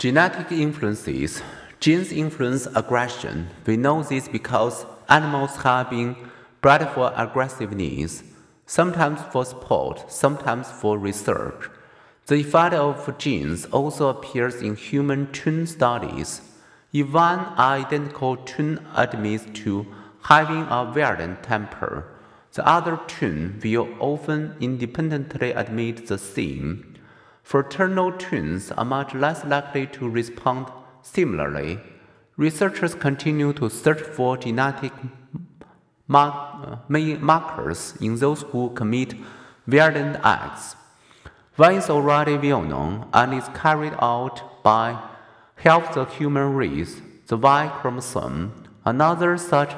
Genetic influences. Genes influence aggression. We know this because animals have been bred for aggressiveness, sometimes for sport, sometimes for research. The effect of genes also appears in human twin studies. If one identical twin admits to having a violent temper, the other twin will often independently admit the same. Fraternal twins are much less likely to respond similarly. Researchers continue to search for genetic mar- uh, markers in those who commit violent acts. One is already well known and is carried out by half the human race, the Y chromosome. Another such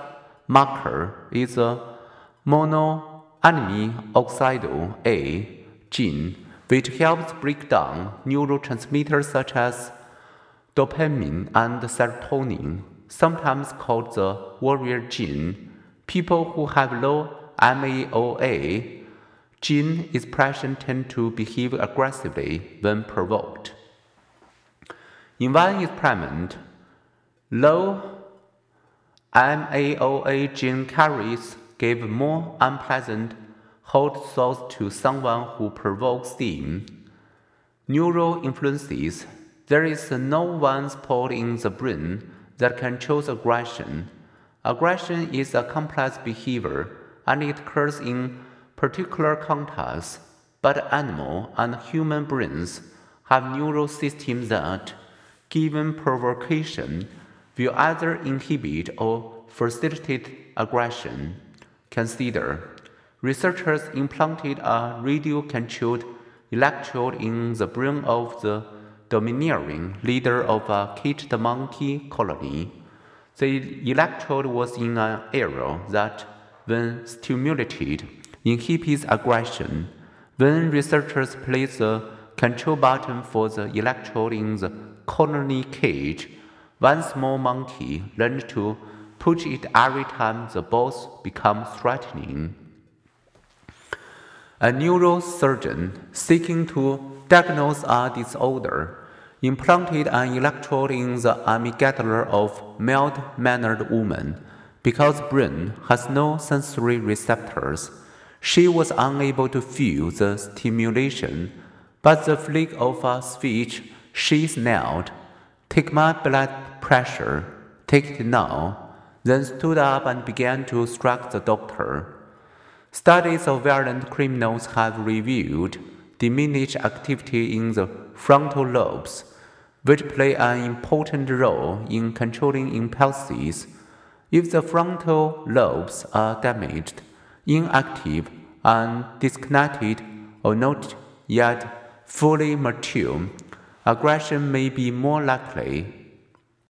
marker is the monoamine oxidase A gene which helps break down neurotransmitters such as dopamine and serotonin, sometimes called the warrior gene. People who have low MAOA gene expression tend to behave aggressively when provoked. In one experiment, low MAOA gene carriers gave more unpleasant hot thoughts to someone who provokes them. Neural influences. There is no one spot in the brain that controls aggression. Aggression is a complex behavior and it occurs in particular contexts, but animal and human brains have neural systems that, given provocation, will either inhibit or facilitate aggression. Consider researchers implanted a radio controlled electrode in the brain of the domineering leader of a caged monkey colony. The electrode was in an area that, when stimulated, inhibits aggression. When researchers placed the control button for the electrode in the colony cage, one small monkey learned to push it every time the boss became threatening. A neurosurgeon seeking to diagnose a disorder implanted an electrode in the amygdala of mild-mannered woman because brain has no sensory receptors. She was unable to feel the stimulation, but the flick of a switch she snarled, Take my blood pressure, take it now, then stood up and began to strike the doctor. Studies of violent criminals have revealed diminished activity in the frontal lobes, which play an important role in controlling impulses. If the frontal lobes are damaged, inactive, and disconnected, or not yet fully mature, aggression may be more likely.